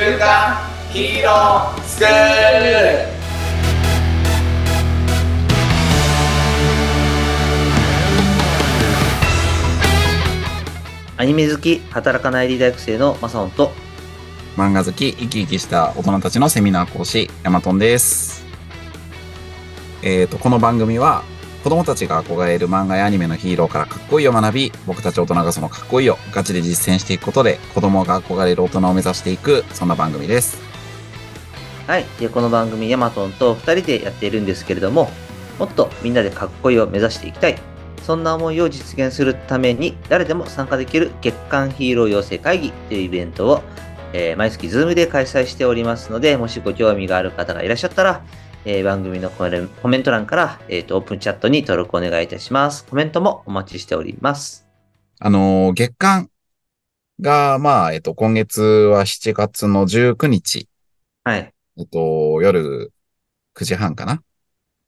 週刊ヒーロースクールアニメ好き、働かないリー大学生のマサオンと、漫画好き、生き生きした大人たちのセミナー講師、ヤマトンです。えっ、と、この番組は、子供たちが憧れる漫画やアニメのヒーローからかっこいいを学び、僕たち大人がそのかっこいいをガチで実践していくことで、子供が憧れる大人を目指していく、そんな番組です。はい。で、この番組、ヤマトンと2人でやっているんですけれども、もっとみんなでかっこいいを目指していきたい。そんな思いを実現するために、誰でも参加できる月間ヒーロー養成会議というイベントを、えー毎月 Zoom で開催しておりますので、もしご興味がある方がいらっしゃったら、えー番組のコメント欄から、えーとオープンチャットに登録お願いいたします。コメントもお待ちしております。あのー月間が、まあ、えっ、と、今月は7月の19日、はい。えっと、夜9時半かな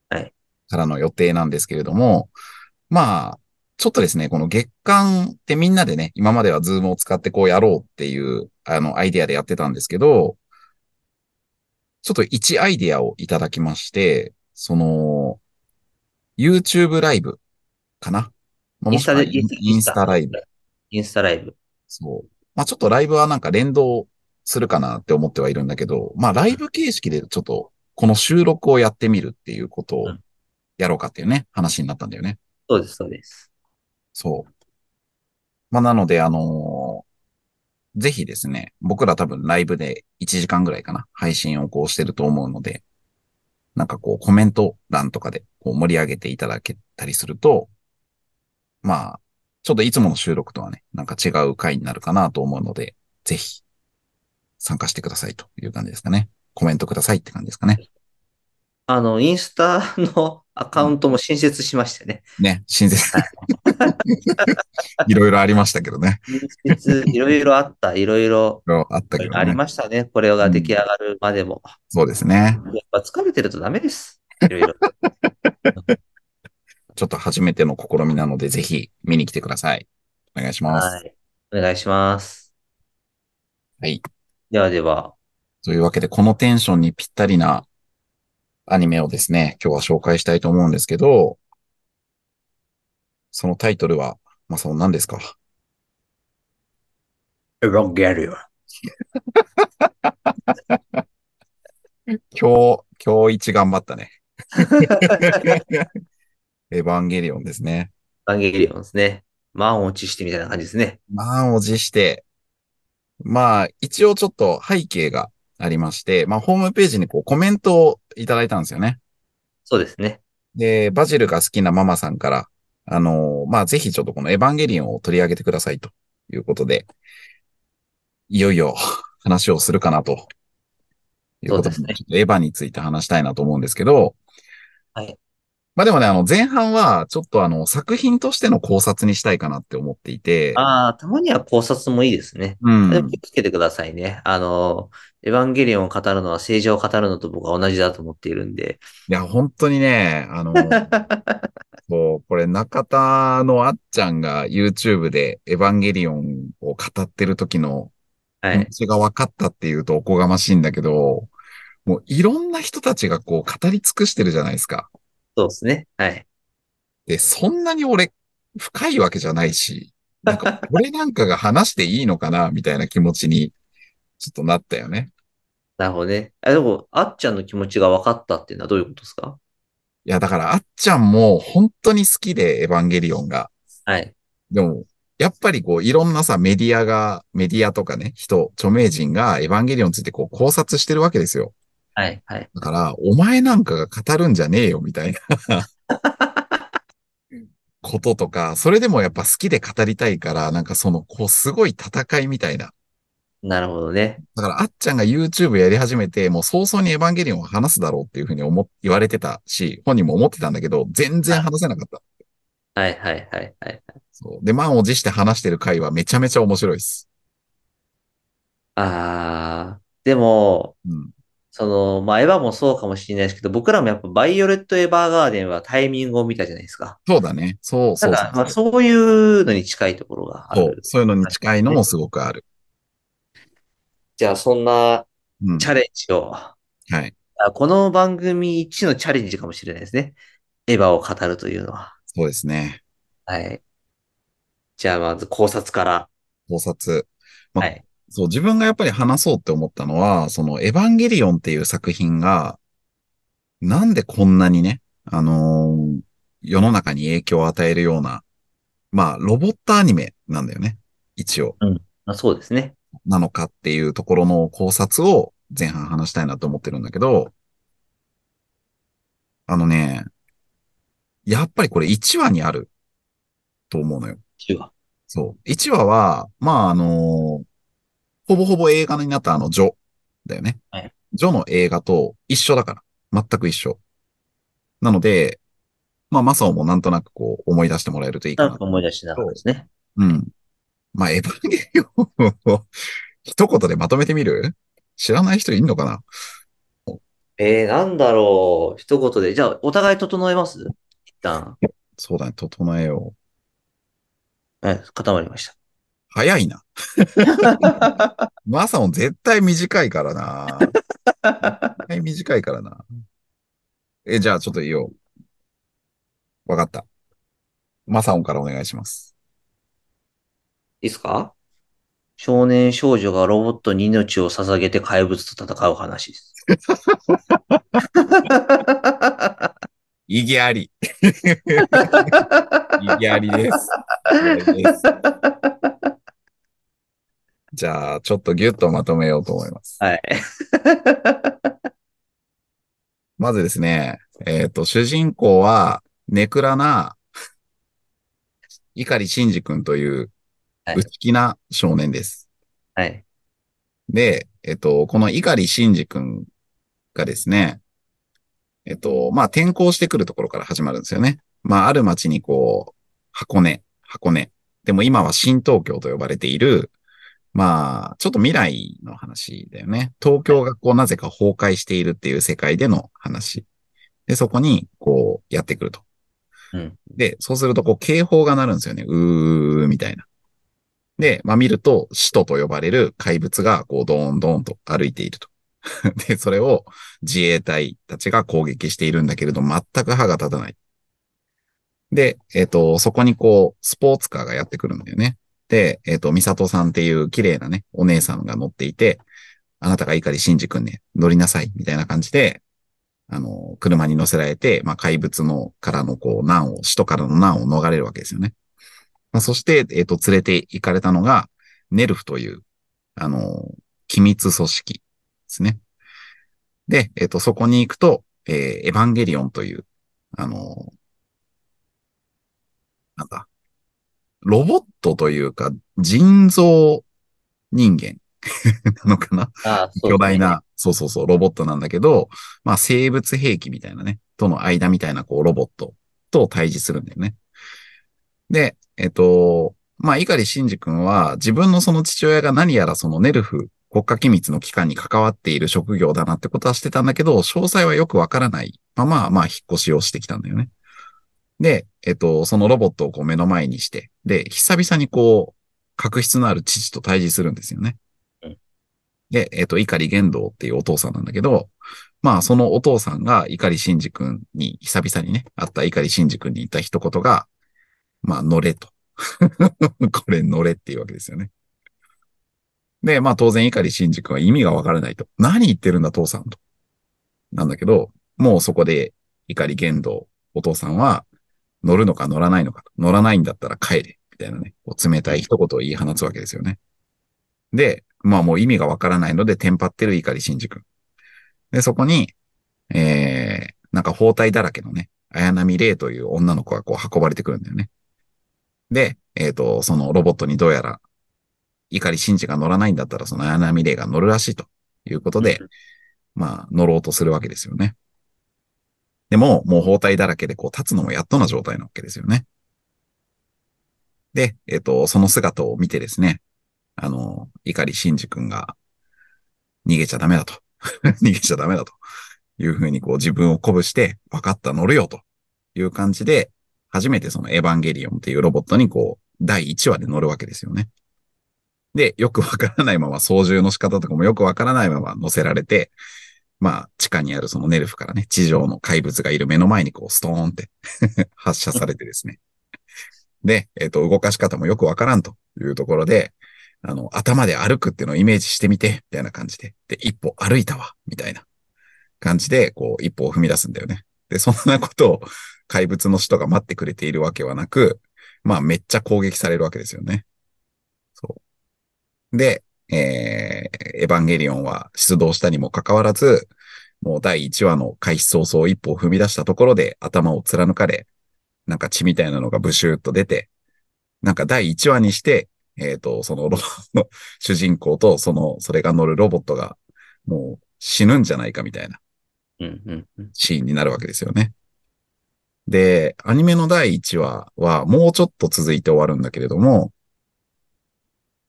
はい。からの予定なんですけれども、まあ、ちょっとですね、この月間ってみんなでね、今まではズームを使ってこうやろうっていう、あの、アイデアでやってたんですけど、ちょっと1アイデアをいただきまして、その、YouTube ライブかな？インスタでインスタライブ。インスタライブ。そう。まあちょっとライブはなんか連動するかなって思ってはいるんだけど、まあライブ形式でちょっとこの収録をやってみるっていうことをうんやろうかっていうね、話になったんだよね。そうです、そうです。そう。まあなのであのーぜひですね、僕ら多分ライブで1時間ぐらいかな、配信をこうしてると思うので、なんかこうコメント欄とかでこう盛り上げていただけたりすると、まあ、ちょっといつもの収録とはね、なんか違う回になるかなと思うので、ぜひ参加してくださいという感じですかね。コメントくださいって感じですかね。あの、インスタのアカウントも新設しましてね。ね、親切。いろいろありましたけどね。いろいろあった、いろいろあったけどありね。ましたね。これが出来上がるまでも。そうですね。やっぱ疲れてるとダメです。いろいろ。ちょっと初めての試みなので、ぜひ見に来てください。お願いします。はい。お願いします。はい。ではでは、というわけで、このテンションにぴったりなアニメをですね、今日は紹介したいと思うんですけど、そのタイトルは、まあ、その何ですか？エヴァンゲリオン。今日、今日一頑張ったね。エヴァンゲリオンですね。エヴァンゲリオンですね。満を持してみたいな感じですね。満を持して、まあ、一応ちょっと背景がありまして、まあ、ホームページにこうコメントをいただいたんですよね。そうですね。で、バジルが好きなママさんから、あのーまあ、ぜひちょっとこのエヴァンゲリオンを取り上げてくださいということで、いよいよ 話をするかなと。いうことで、ねエヴァについて話したいなと思うんですけど、はい。まあでもね、あの、前半は、ちょっとあの、作品としての考察にしたいかなって思っていて、ああ、たまには考察もいいですね。うん。でも気をつけてくださいね。あの、エヴァンゲリオンを語るのは政治を語るのと僕は同じだと思っているんで。いや、本当にね、あの、そう、これ中田のあっちゃんが YouTube でエヴァンゲリオンを語ってる時のはい。気持ちが分かったっていうとおこがましいんだけど、もういろんな人たちがこう語り尽くしてるじゃないですか。そうですね。はい。で、そんなに俺深いわけじゃないし、なんか 俺なんかが話していいのかなみたいな気持ちにちょっとなったよね。なるほどね。あ、でも、あっちゃんの気持ちが分かったっていうのはどういうことですか？いや、だからあっちゃんも本当に好きでエヴァンゲリオンが。はい。でも、やっぱりこう、いろんなさ、メディアが、メディアとかね、人、著名人がエヴァンゲリオンについてこう考察してるわけですよ。はい。はい。だから、お前なんかが語るんじゃねえよ、みたいな こととか、それでもやっぱ好きで語りたいから、なんかその、こう、すごい戦いみたいな。なるほどね。だから、あっちゃんが YouTube やり始めて、もう早々にエヴァンゲリオンを話すだろうっていうふうに思っ、言われてたし、本人も思ってたんだけど、全然話せなかった。はい。はい。はい。はい。そう。で、満を持して話してる回はめちゃめちゃ面白いです。ああ、でも、うん。その、まあ、エヴァもそうかもしれないですけど、僕らもやっぱバイオレット・エヴァーガーデンはタイミングを見たじゃないですか。そうだね。そうそうそうだから、まあ、そういうのに近いところがあそうる。そういうのに近いのもすごくある。じゃあ、そんなうん。チャレンジを、はい。あこの番組一のチャレンジかもしれないですね。エヴァを語るというのは。そうですね。はい。じゃあ、まず考察から。考察。まはい。そう、自分がやっぱり話そうって思ったのは、そのエヴァンゲリオンっていう作品が、なんでこんなにね、あのー世の中に影響を与えるような、まあ、ロボットアニメなんだよね。一応。まあ、そうですね。なのかっていうところの考察を前半話したいなと思ってるんだけど、あのね、やっぱりこれ1話にあると思うのよ。10話。そう。1話は、まあ、あのほぼほぼ映画になったあの、ジョだよね。はいジョの映画と一緒だから。全く一緒。なので、まあ、マサオもなんとなくこう思い出してもらえるといいかななんか。思い出しながらですね。うん。まあ、エヴァンゲリオンを 一言でまとめてみる？知らない人いんのかな？えー、なんだろう。一言で。じゃあ、お互い整えます？一旦。そうだね、整えよう。はい、固まりました。早いな。マサオン絶対短いからな。絶対短いからな。え、じゃあちょっと言おう。わかった。マサオンからお願いします。いいですか？少年少女がロボットに命を捧げて怪物と戦う話です。意義あり。意義ありです。意義ありですじゃあ、ちょっとギュッとまとめようと思います。はい。まずですね、えっ、と、主人公は、ネクラな、碇シンジ君という、はい内気な少年です。はい。で、えっ、と、この碇シンジ君がですね、えっ、と、まあ、転校してくるところから始まるんですよね。まあ、ある町にこう、箱根、箱根。でも今は新東京と呼ばれている、まあ、ちょっと未来の話だよね。東京がこう、なぜか崩壊しているっていう世界での話。で、そこに、こう、やってくると。うん。で、そうすると、こう、警報が鳴るんですよね。うー、みたいな。で、まあ見ると、使徒と呼ばれる怪物が、こう、ドーンドーンと歩いていると。で、それを自衛隊たちが攻撃しているんだけれど、全く歯が立たない。で、えっ、と、そこにこう、スポーツカーがやってくるんだよね。で、えっ、と、ミサトさんっていう綺麗なね、お姉さんが乗っていて、あなたが碇シンジ君ね、乗りなさい、みたいな感じで、あの、車に乗せられて、まあ、怪物のからのこう、難を、使徒からの難を逃れるわけですよね。まあ、そして、えっ、と、連れて行かれたのが、ネルフという、あの、機密組織ですね。で、えっ、と、そこに行くと、えーエヴァンゲリオンという、あの、なんだ、ロボットというか、人造人間 なのかな？ああ、ね巨大。な、そうそうそう、ロボットなんだけど、まあ生物兵器みたいなね、との間みたいなこうロボットと対峙するんだよね。で、えっと、まあ、碇シンジ君は自分のその父親が何やらそのネルフ国家機密の機関に関わっている職業だなってことはしてたんだけど、詳細はよくわからないまま、まあ、引っ越しをしてきたんだよね。で、えっと、そのロボットをこう目の前にして、で、久々にこう、確執のある父と対峙するんですよね。うんで、えっと、碇玄道っていうお父さんなんだけど、まあ、そのお父さんが碇シンジ君に、久々にね、会った碇シンジ君に言った一言が、まあ、乗れと。これ乗れっていうわけですよね。で、まあ当然碇シンジ君は意味がわからないと。何言ってるんだ父さんと。なんだけど、もうそこで碇玄道、お父さんは乗るのか乗らないのかと。乗らないんだったら帰れ。みたいなね、こう冷たい一言を言い放つわけですよね。で、まあもう意味がわからないのでテンパってる碇シンジ君。で、そこに、えー、なんか包帯だらけのね、綾波レイという女の子がこう運ばれてくるんだよね。で、えっ、と、そのロボットにどうやら、碇シンジが乗らないんだったら、その綾波レイが乗るらしいということで、まあ、乗ろうとするわけですよね。でも、もう包帯だらけでこう立つのもやっとな状態なわけですよね。で、えっ、と、その姿を見てですね、あの、碇シンジ君が、逃げちゃダメだと。逃げちゃダメだと。いうふうにこう自分を鼓舞して、分かった、乗るよという感じで、初めてそのエヴァンゲリオンっていうロボットにこう、第1話で乗るわけですよね。で、よくわからないまま、操縦の仕方とかもよくわからないまま乗せられて、まあ、地下にあるそのネルフからね、地上の怪物がいる目の前にこう、ストーンって 発射されてですね。で、えっ、と、動かし方もよくわからんというところで、あの、頭で歩くっていうのをイメージしてみて、みたいな感じで。で、一歩歩いたわ、みたいな感じで、こう、一歩を踏み出すんだよね。で、そんなことを怪物の人が待ってくれているわけはなく、まあ、めっちゃ攻撃されるわけですよね。そう。で、えー、エヴァンゲリオンは出動したにもかかわらず、もう第1話の開始早々一歩を踏み出したところで頭を貫かれ、なんか血みたいなのがブシューっと出て、なんか第1話にして、えっ、と、そのロの主人公とその、それが乗るロボットがもう死ぬんじゃないかみたいな。シーンになるわけですよね。で、アニメの第1話はもうちょっと続いて終わるんだけれども、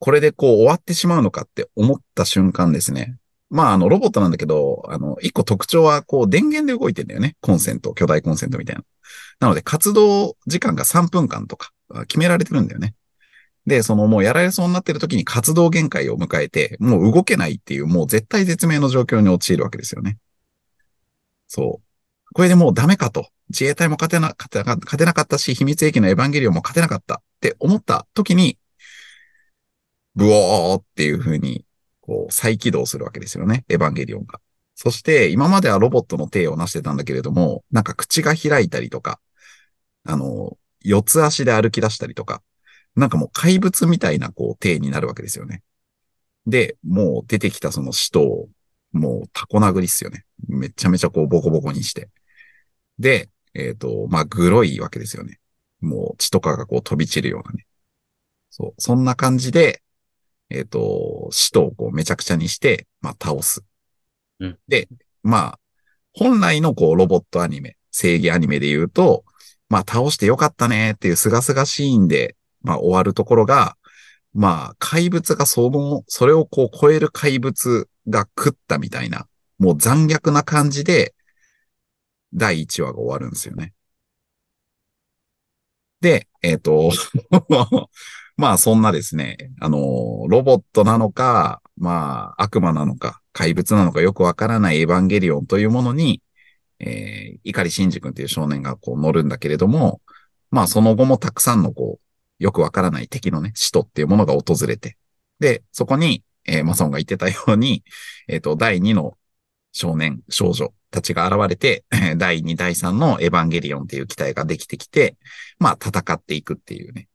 これでこう終わってしまうのかって思った瞬間ですね。まあ、あの、ロボットなんだけど、あの、一個特徴は、こう、電源で動いてんだよね。コンセント、巨大コンセントみたいな。なので、活動時間が3分間とか、決められてるんだよね。で、そのもうやられそうになってる時に活動限界を迎えて、もう動けないっていう、もう絶対絶命の状況に陥るわけですよね。そう。これでもうダメかと。自衛隊も勝てな、勝てなかったし、秘密兵器のエヴァンゲリオンも勝てなかったって思った時に、ブオーっていう風に、こう、再起動するわけですよね。エヴァンゲリオンが。そして、今まではロボットの手を成してたんだけれども、なんか口が開いたりとか、あの、四つ足で歩き出したりとか、なんかもう怪物みたいなこう手になるわけですよね。で、もう出てきたその使徒を、もうタコ殴りっすよね。めちゃめちゃこうボコボコにして。で、えっ、と、まあ、グロいわけですよね。もう血とかがこう飛び散るようなね。そう。そんな感じで、えっ、と、使徒をこうめちゃくちゃにして、まあ、倒す。うんで、まあ、本来のこうロボットアニメ、正義アニメで言うと、まあ、倒してよかったねっていうすがすがしいんで、まあ、終わるところが、まあ、怪物がその、それをこう超える怪物が食ったみたいな、もう残虐な感じで、第1話が終わるんですよね。で、えっ、と、まあそんなですね、あの、ロボットなのか、まあ悪魔なのか、怪物なのかよくわからないエヴァンゲリオンというものに、えー、碇シンジ君という少年がこう乗るんだけれども、まあその後もたくさんのこう、よくわからない敵のね、使徒っていうものが訪れて、で、そこに、えーマソンが言ってたように、えっ、と、第2の少年、少女たちが現れて、第2、第3のエヴァンゲリオンっていう機体ができてきて、まあ戦っていくっていうね、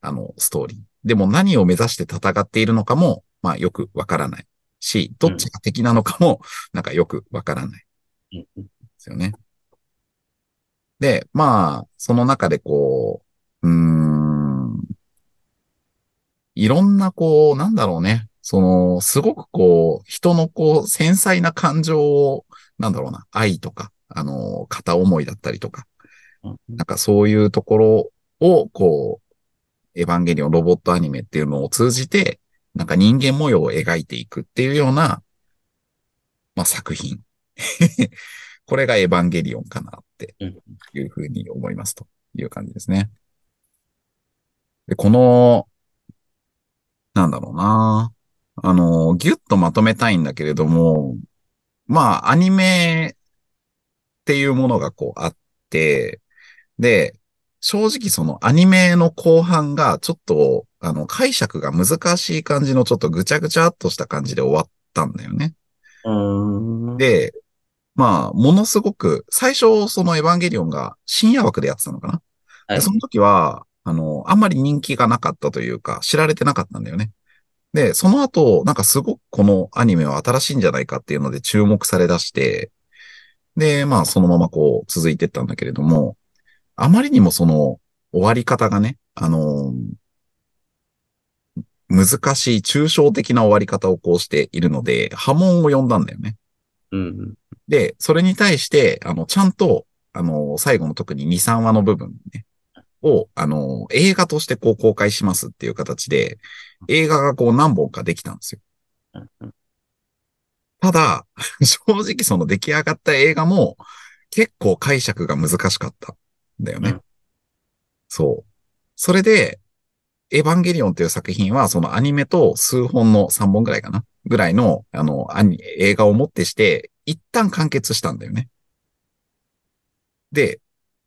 あの、ストーリー。でも何を目指して戦っているのかも、まあよくわからないし、どっちが敵なのかも、なんかよくわからないですよね。で、まあ、その中でこう、うーん、いろんなこう、なんだろうね。その、すごくこう、人のこう、繊細な感情を、なんだろうな、愛とか、あの、片思いだったりとか、うんなんかそういうところを、こう、エヴァンゲリオンロボットアニメっていうのを通じて、なんか人間模様を描いていくっていうような、まあ作品。これがエヴァンゲリオンかなっていうふうに思いますという感じですね。で、この、なんだろうな。あの、ぎゅっとまとめたいんだけれども、まあ、アニメっていうものがこうあって、で、正直そのアニメの後半がちょっと、あの、解釈が難しい感じのちょっとぐちゃぐちゃっとした感じで終わったんだよね。で、まあ、ものすごく、最初そのエヴァンゲリオンが深夜枠でやってたのかな、はいでその時は、あの、あんまり人気がなかったというか、知られてなかったんだよね。で、その後、なんかすごくこのアニメは新しいんじゃないかっていうので注目され出して、で、まあそのままこう続いてったんだけれども、あまりにもその終わり方がね、あの難しい抽象的な終わり方をこうしているので、波紋を呼んだんだよね。うんうん。で、それに対して、あの、ちゃんと、あの、最後の特に2、3話の部分ね、を、あの、映画としてこう公開しますっていう形で、映画がこう何本かできたんですよ。うんうんただ、正直その出来上がった映画も結構解釈が難しかったんだよね。うんそう。それで、エヴァンゲリオンっていう作品は、そのアニメと数本の3本ぐらいかな？ぐらいの、あの、アニ映画をもってして、一旦完結したんだよね。で、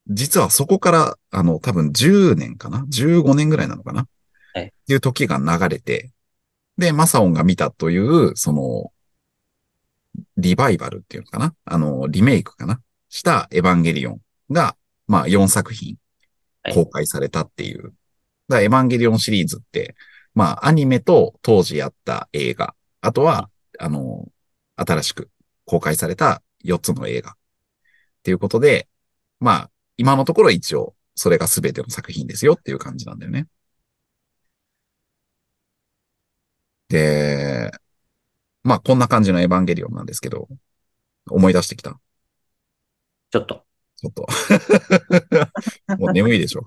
実はそこから、あの、多分10年かな ?15 年ぐらいなのかな？はいっていう時が流れて、で、マサオンが見たという、その、リバイバルっていうのかな？あの、リメイクかな？したエヴァンゲリオンが、まあ4作品はい公開されたっていう。だからエヴァンゲリオンシリーズって、まあアニメと当時やった映画、あとは、あの、新しく公開された4つの映画。っていうことで、まあ、今のところ一応、それが全ての作品ですよっていう感じなんだよね。で、まあ、こんな感じのエヴァンゲリオンなんですけど、思い出してきた。ちょっと。ちょっと。もう眠いでしょ。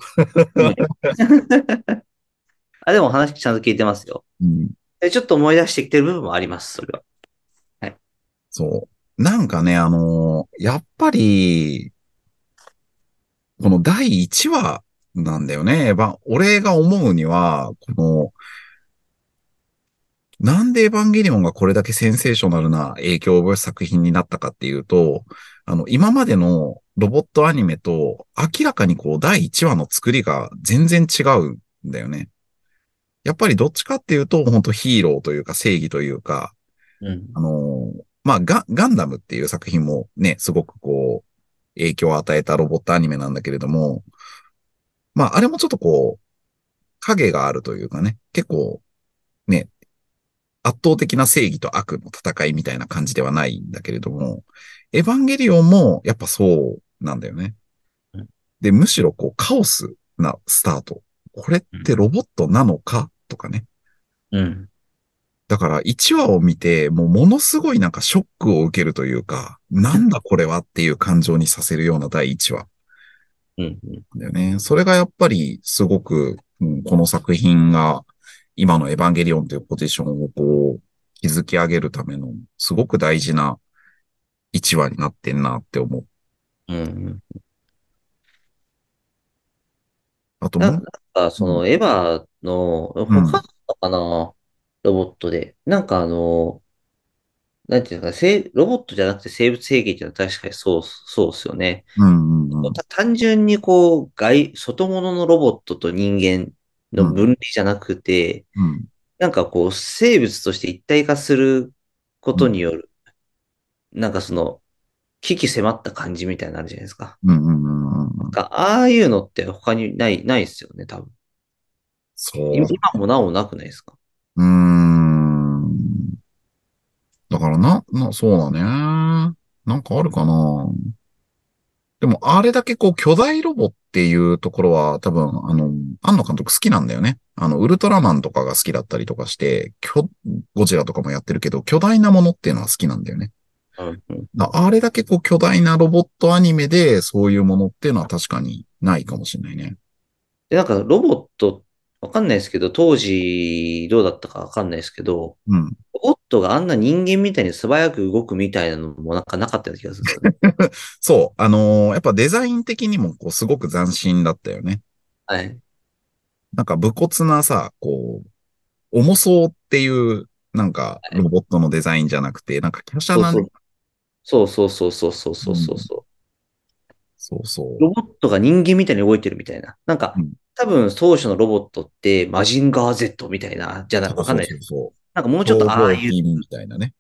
あ、でも話ちゃんと聞いてますよ。うん。でちょっと思い出してきてる部分もあります、それは。そう。なんかね、あのーやっぱり、この第1話なんだよね。俺が思うには、この、なんでエヴァンゲリオンがこれだけセンセーショナルな影響を及ぼす作品になったかっていうと、あの、今までのロボットアニメと明らかにこう第1話の作りが全然違うんだよね。やっぱりどっちかっていうと、本当ヒーローというか正義というか、うん。あのーまあ、ガ、ガンダムっていう作品もね、すごくこう、影響を与えたロボットアニメなんだけれども、まあ、あれもちょっとこう、影があるというかね、結構、ね、圧倒的な正義と悪の戦いみたいな感じではないんだけれども、エヴァンゲリオンもやっぱそうなんだよねうん。で、むしろこう、カオスなスタート。これってロボットなのかとかね。うん。だから1話を見て、もうものすごいなんかショックを受けるというか、なんだこれはっていう感情にさせるような第1話うん。うん。だよね。それがやっぱりすごく、うんこの作品が今のエヴァンゲリオンというポジションをこう、築き上げるためのすごく大事な1話になってんなって思う。うん。あともなんか、その、エヴァの、他かな、ロボットで。なんかあの、なんていうか、生ロボットじゃなくて生物兵器っていうのは確かにそう、そうですよね。う、うんうんうん。た単純にこう、外、外物のロボットと人間の分離じゃなくて、うんなんかこう、生物として一体化することによる、なんかその、危機迫った感じみたいになるじゃないですか。うんうんうんうんうん。なんかああいうのって他にない、ないですよね、多分。そう今今もなおなくないですか？うーん。だからな、な、そうだね。なんかあるかな。でも、あれだけこう、巨大ロボっていうところは、多分、あの、庵野監督好きなんだよね。あの、ウルトラマンとかが好きだったりとかして、巨、ゴジラとかもやってるけど、巨大なものっていうのは好きなんだよね。うんうん。だあれだけこう、巨大なロボットアニメで、そういうものっていうのは確かにないかもしれないね。で、なんかロボット、わかんないですけど、当時どうだったかわかんないですけど、うん。ロボットがあんな人間みたいに素早く動くみたいなのもなんかなかったような気がするね。そう。あのーやっぱデザイン的にも、こう、すごく斬新だったよね。はい。なんか武骨なさ、こう、重そうっていう、なんか、ロボットのデザインじゃなくて、なんか、華奢なね、そうそうそうそうそうそうそうそう。そうそう。ロボットが人間みたいに動いてるみたいな。なんか、うん多分当初のロボットってマジンガー Z みたいな、じゃないわかんないそうなんかもそうう。ちょっとああいうみたいなね。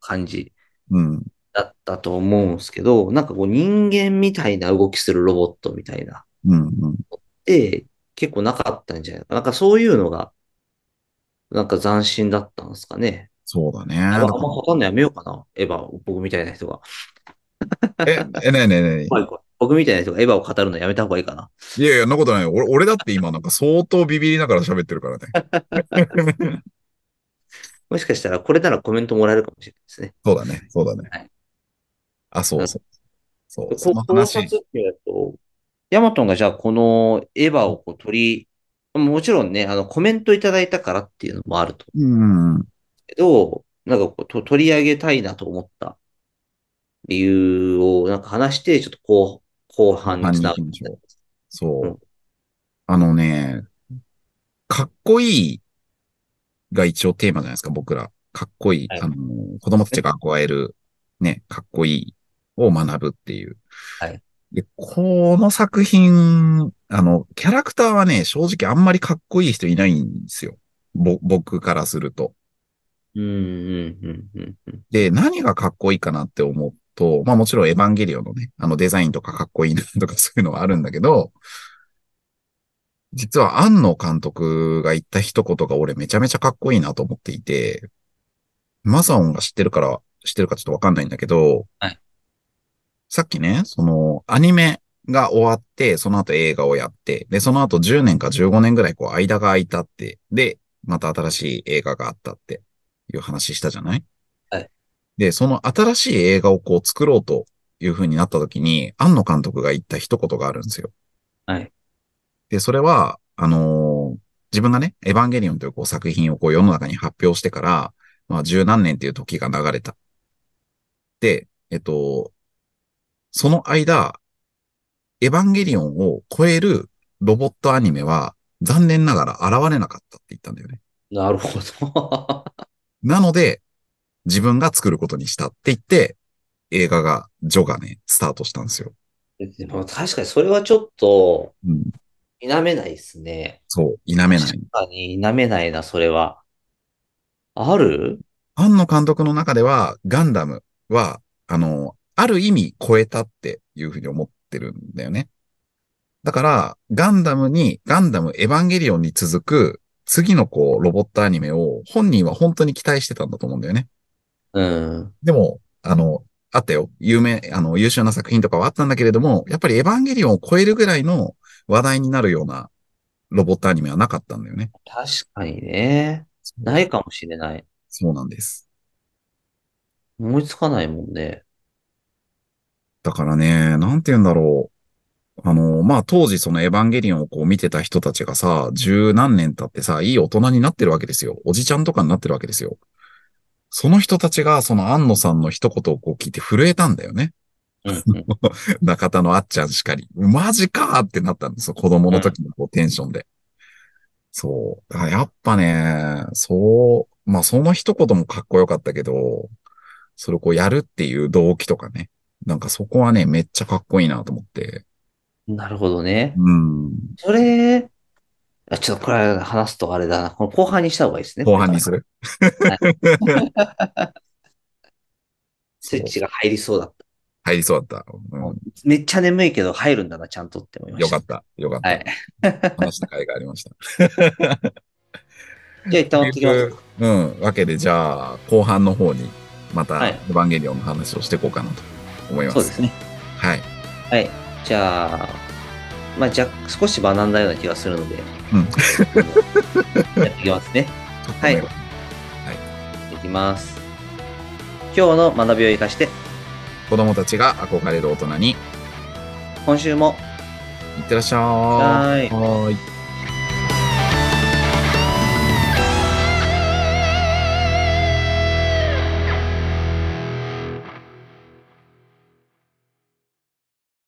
感じうん。だったと思うんですけど、なんかこう人間みたいな動きするロボットみたいな。うん、うん。で、結構なかったんじゃない？かな。なんかそういうのが、なんか斬新だったんですかね。そうだね。あんまだかわかんないやめようかな。エヴァを、僕みたいな人が。らえ、え、ねえねえねえ僕みたいな人がエヴァを語るのやめた方がいいかな。え。いやいや、そんなことないよ。俺、俺だって今なんか相当ビビりながら喋ってるからね。もしかしたらこれならコメントもらえるかもしれないですね。そうだね。そうだね。はいあ、そうそう。そう、こその話っ。ていうと、ヤマトンがじゃあこのエヴァをこう取り、もちろんね、あのコメントいただいたからっていうのもあるとうん。けど、なんかこうと取り上げたいなと思った理由をなんか話して、ちょっと後後半につなが後半に行きましょそう。うんあのね、かっこいいが一応テーマじゃないですか、僕ら。かっこいい。はいあの、子供たちが憧れる、ね、かっこいいを学ぶっていう。はい。で、この作品、あの、キャラクターはね、正直あんまりかっこいい人いないんですよ。ぼ、僕からすると。うん、うん、うん、うんうん。で、何がかっこいいかなって思うと、まあもちろんエヴァンゲリオンのね、あのデザインとかかっこいいなとかそういうのはあるんだけど、実は庵野監督が言った一言が俺めちゃめちゃかっこいいなと思っていて、マサオンが知ってるから、知ってるかちょっとわかんないんだけど、はいさっきね、そのアニメが終わって、その後映画をやって、で、その後10年か15年ぐらいこう間が空いたって、で、また新しい映画があったっていう話したじゃない？で、その新しい映画をこう作ろうという風になった時に、庵野監督が言った一言があるんですよ。はい。で、それは、あのー自分がね、エヴァンゲリオンというこう作品をこう世の中に発表してから、まあ十何年っていう時が流れた。で、えっと、その間、エヴァンゲリオンを超えるロボットアニメは残念ながら現れなかったって言ったんだよね。なるほど。なので、自分が作ることにしたって言って、映画が、ジョがね、スタートしたんですよ。でも確かにそれはちょっと、うん。否めないですね。そう、否めない確。かに否めないな、それは。ある？庵野監督の中では、ガンダムは、あの、ある意味超えたっていうふうに思ってるんだよね。だから、ガンダムに、ガンダム、エヴァンゲリオンに続く、次のこう、ロボットアニメを、本人は本当に期待してたんだと思うんだよね。うん。でも、あの、あったよ。有名、あの、優秀な作品とかはあったんだけれども、やっぱりエヴァンゲリオンを超えるぐらいの話題になるようなロボットアニメはなかったんだよね。確かにね。ないかもしれない。そうなんです。思いつかないもんね。だからね、なんて言うんだろう。あの、まあ、当時そのエヴァンゲリオンをこう見てた人たちがさ、十何年経ってさ、いい大人になってるわけですよ。おじちゃんとかになってるわけですよ。その人たちがその安野さんの一言をこう聞いて震えたんだよね。中田のあっちゃんしかり。マジかーってなったんですよ。子供の時のこうテンションで。そう。だからやっぱね、そう、まあその一言もかっこよかったけど、それをこうやるっていう動機とかね。なんかそこはね、めっちゃかっこいいなと思って。なるほどね。うん。それ、あちょっとこれ話すとあれだな。この後半にした方がいいですね。後半にする？スイッチが入りそうだった。入りそうだった。うめっちゃ眠いけど入るんだな、ちゃんとって思いん、ました。よかった。よかった。はい。話した甲斐がありました。じゃあ一旦終わってきます。うん。わけで、じゃあ、後半の方に、また、はいエヴァンゲリオンの話をしていこうかなと思います。そうですね。はい。はい。じゃあ、まあ、じゃ少し学んだような気がするので、うん。やっていきますね。は いちょっとねいきます。今日の学びを生かして、子供たちが憧れる大人に、今週もいってらっしゃい。はいはーい。